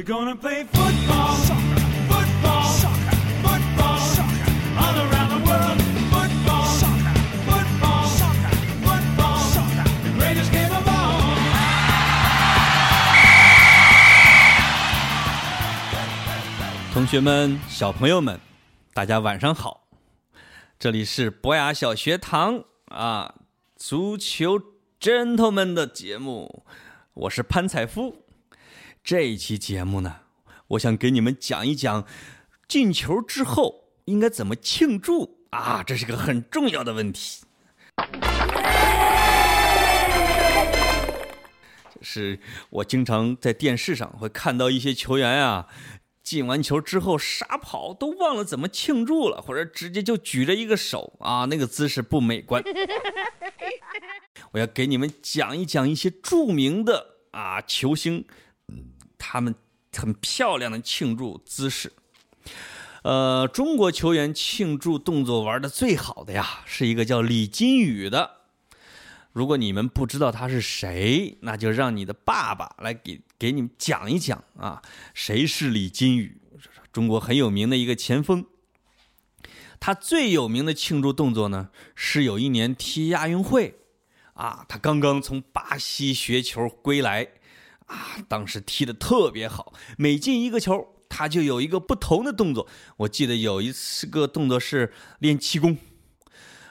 We're gonna play football, football, football, all around the world. Football, football, football, the greatest game of all. 同学们、小朋友们，大家晚上好！这里是博雅小学堂啊，足球 gentlemen 的节目，我是潘采夫。这一期节目呢，我想给你们讲一讲进球之后应该怎么庆祝啊，这是个很重要的问题。就是我经常在电视上会看到一些球员啊，进完球之后傻跑，都忘了怎么庆祝了，或者直接就举着一个手啊，那个姿势不美观。我要给你们讲一讲一些著名的啊球星，他们很漂亮的庆祝姿势。呃，中国球员庆祝动作玩的最好的呀，是一个叫李金羽的。如果你们不知道他是谁，那就让你的爸爸来给给你们讲一讲啊，谁是李金羽？中国很有名的一个前锋。他最有名的庆祝动作呢，是有一年踢亚运会，啊，他刚刚从巴西学球归来，啊，当时踢得特别好，每进一个球，他就有一个不同的动作。我记得有一次个动作是练气功，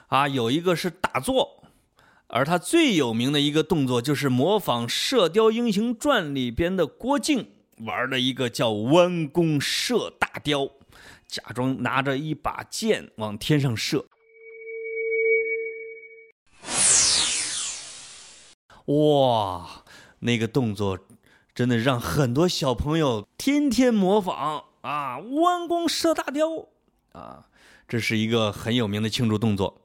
啊，有一个是打坐。而他最有名的一个动作，就是模仿《射雕英雄传》里边的郭靖玩的一个叫弯弓射大雕，假装拿着一把剑往天上射。哇，那个动作真的让很多小朋友天天模仿啊！弯弓射大雕啊，这是一个很有名的庆祝动作。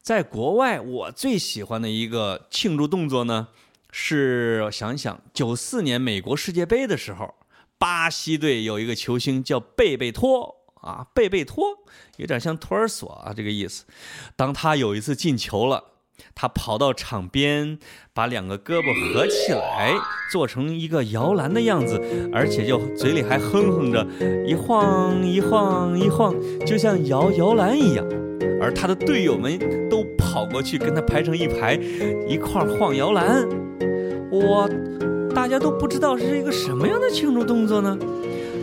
在国外，我最喜欢的一个庆祝动作呢，是想想九四年美国世界杯的时候，巴西队有一个球星叫贝贝托啊，贝贝托有点像托儿所啊这个意思。当他有一次进球了，他跑到场边，把两个胳膊合起来，做成一个摇篮的样子，而且就嘴里还哼哼着，一晃一晃一晃，就像摇摇篮一样。而他的队友们都跑过去跟他排成一排，一块儿晃摇篮。哇，大家都不知道是一个什么样的庆祝动作呢？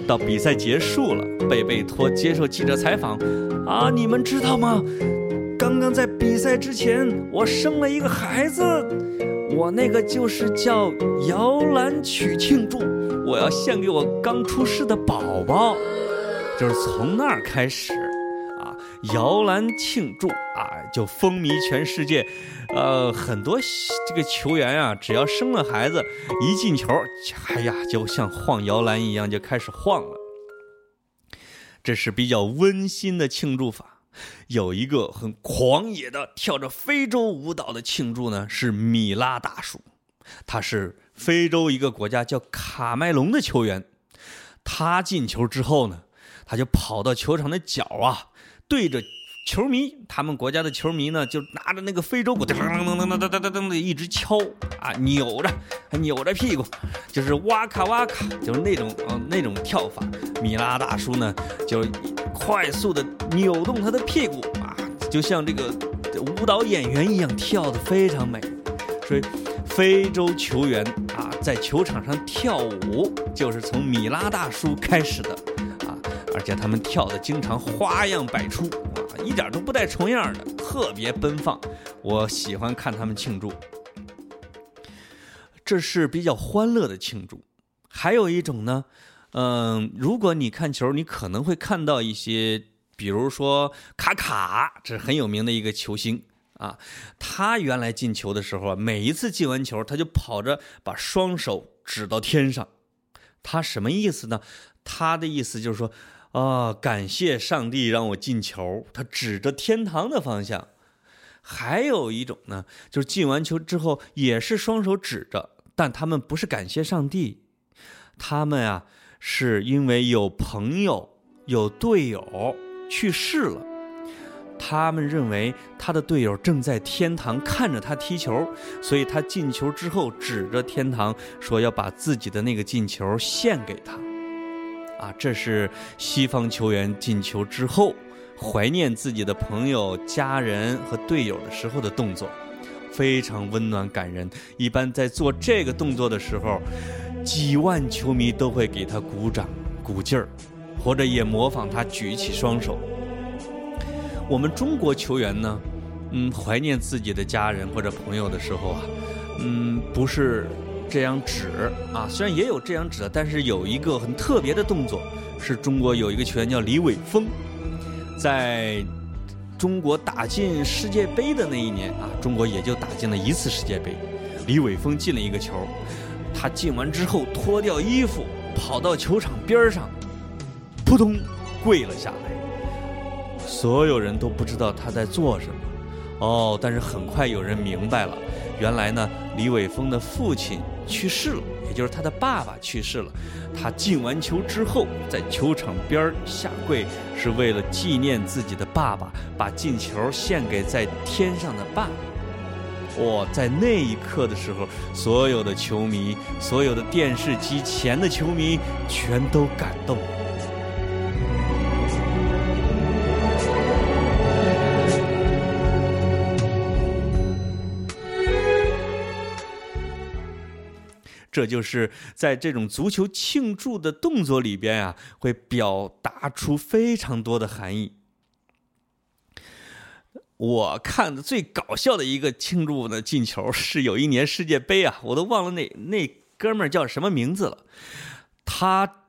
到比赛结束了，贝贝托接受记者采访，啊，你们知道吗？刚刚在比赛之前，我生了一个孩子，我那个就是叫摇篮曲庆祝，我要献给我刚出世的宝宝。就是从那儿开始啊。摇篮庆祝啊，就风靡全世界。呃，很多这个球员啊，只要生了孩子，一进球，哎呀，就像晃摇篮一样，就开始晃了。这是比较温馨的庆祝法。有一个很狂野的跳着非洲舞蹈的庆祝呢，是米拉大叔，他是非洲一个国家叫卡麦隆的球员。他进球之后呢，他就跑到球场的角啊。对着球迷，他们国家的球迷呢，就拿着那个非洲鼓，噔噔噔噔噔噔噔噔的一直敲啊，扭着，扭着屁股，就是哇卡哇卡，就是那种呃那种跳法。米拉大叔呢，就快速的扭动他的屁股啊，就像这个舞蹈演员一样，跳的非常美。所以，非洲球员啊，在球场上跳舞，就是从米拉大叔开始的啊。而且他们跳的经常花样百出啊，一点都不带重样的，特别奔放。我喜欢看他们庆祝，这是比较欢乐的庆祝。还有一种呢，嗯，如果你看球，你可能会看到一些，比如说卡卡，这是很有名的一个球星啊。他原来进球的时候啊，每一次进完球，他就跑着把双手指到天上。他什么意思呢？他的意思就是说。啊！感谢上帝让我进球。他指着天堂的方向。还有一种呢，就是进完球之后也是双手指着，但他们不是感谢上帝，他们啊是因为有朋友、有队友去世了。他们认为他的队友正在天堂看着他踢球，所以他进球之后指着天堂说要把自己的那个进球献给他。啊，这是西方球员进球之后怀念自己的朋友、家人和队友的时候的动作，非常温暖感人。一般在做这个动作的时候，几万球迷都会给他鼓掌鼓劲儿，或者也模仿他举起双手。我们中国球员呢，嗯，怀念自己的家人或者朋友的时候啊，嗯，不是这样指啊，虽然也有这样指的，但是有一个很特别的动作，是中国有一个球员叫李玮峰，在中国打进世界杯的那一年啊，中国也就打进了一次世界杯，李玮峰进了一个球，他进完之后脱掉衣服，跑到球场边上，扑通跪了下来。所有人都不知道他在做什么，哦，但是很快有人明白了，原来呢，李伟峰的父亲去世了，也就是他的爸爸去世了。他进完球之后，在球场边下跪，是为了纪念自己的爸爸，把进球献给在天上的爸爸。哇，在那一刻的时候，所有的球迷，所有的电视机前的球迷，全都感动。这就是在这种足球庆祝的动作里边啊，会表达出非常多的含义。我看的最搞笑的一个庆祝的进球是有一年世界杯啊，我都忘了那那哥们儿叫什么名字了，他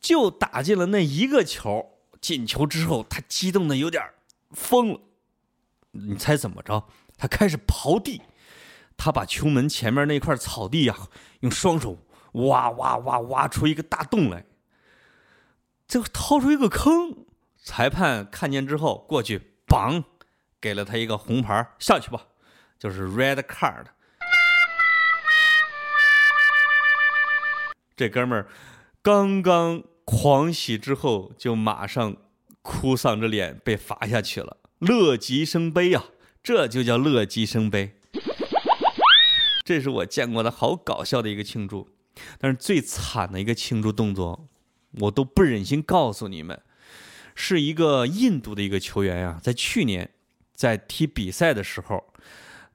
就打进了那一个球，进球之后他激动的有点疯了，你猜怎么着？他开始刨地。他把球门前面那块草地呀，用双手挖挖挖挖出一个大洞来，就掏出一个坑。裁判看见之后过去，绑，给了他一个红牌，下去吧，就是 red card。这哥们儿刚刚狂喜之后，就马上哭丧着脸被罚下去了，乐极生悲呀，这就叫乐极生悲。这是我见过的好搞笑的一个庆祝，但是最惨的一个庆祝动作，我都不忍心告诉你们，是一个印度的一个球员呀，在去年在踢比赛的时候，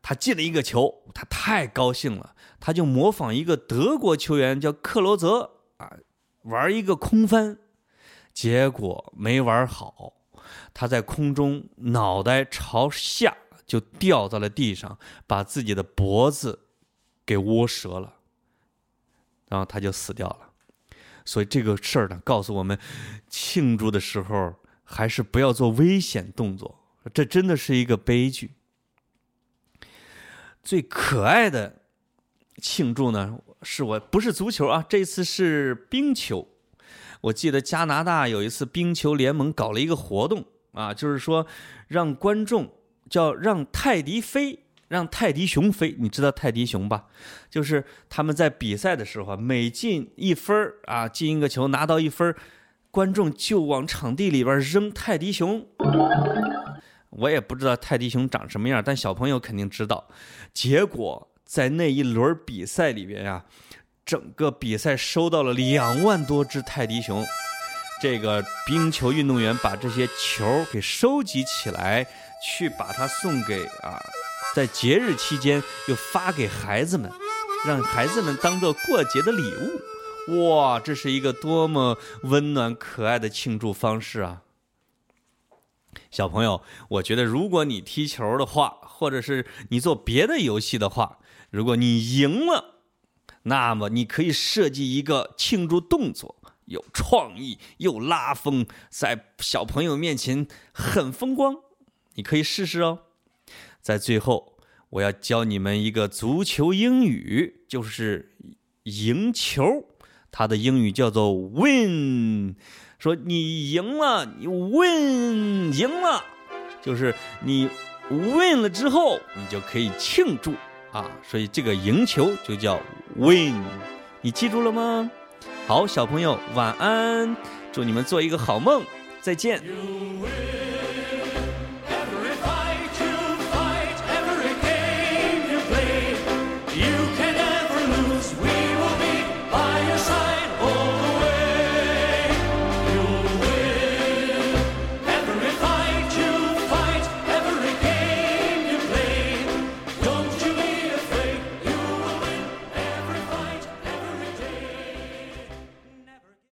他进了一个球，他太高兴了，他就模仿一个德国球员叫克罗泽啊，玩一个空翻，结果没玩好，他在空中脑袋朝下就掉到了地上，把自己的脖子。给窝折了，然后他就死掉了。所以这个事儿呢，告诉我们，庆祝的时候还是不要做危险动作，这真的是一个悲剧。最可爱的庆祝呢，是我不是足球啊，这次是冰球。我记得加拿大有一次冰球联盟搞了一个活动啊，就是说让观众叫让泰迪飞。让泰迪熊飞，你知道泰迪熊吧？就是他们在比赛的时候，每进一分啊，进一个球拿到一分，观众就往场地里边扔泰迪熊。我也不知道泰迪熊长什么样，但小朋友肯定知道。结果在那一轮比赛里边呀，整个比赛收到了两万多只泰迪熊。这个冰球运动员把这些球给收集起来，去把它送给啊。在节日期间又发给孩子们，让孩子们当做过节的礼物。哇，这是一个多么温暖可爱的庆祝方式啊！小朋友，我觉得如果你踢球的话，或者是你做别的游戏的话，如果你赢了，那么你可以设计一个庆祝动作，有创意又拉风，在小朋友面前很风光。你可以试试哦。在最后，我要教你们一个足球英语，就是赢球。它的英语叫做 win。说你赢了，你 win 赢了，就是你 win 了之后，你就可以庆祝啊。所以这个赢球就叫 win。你记住了吗？好，小朋友晚安，祝你们做一个好梦，再见。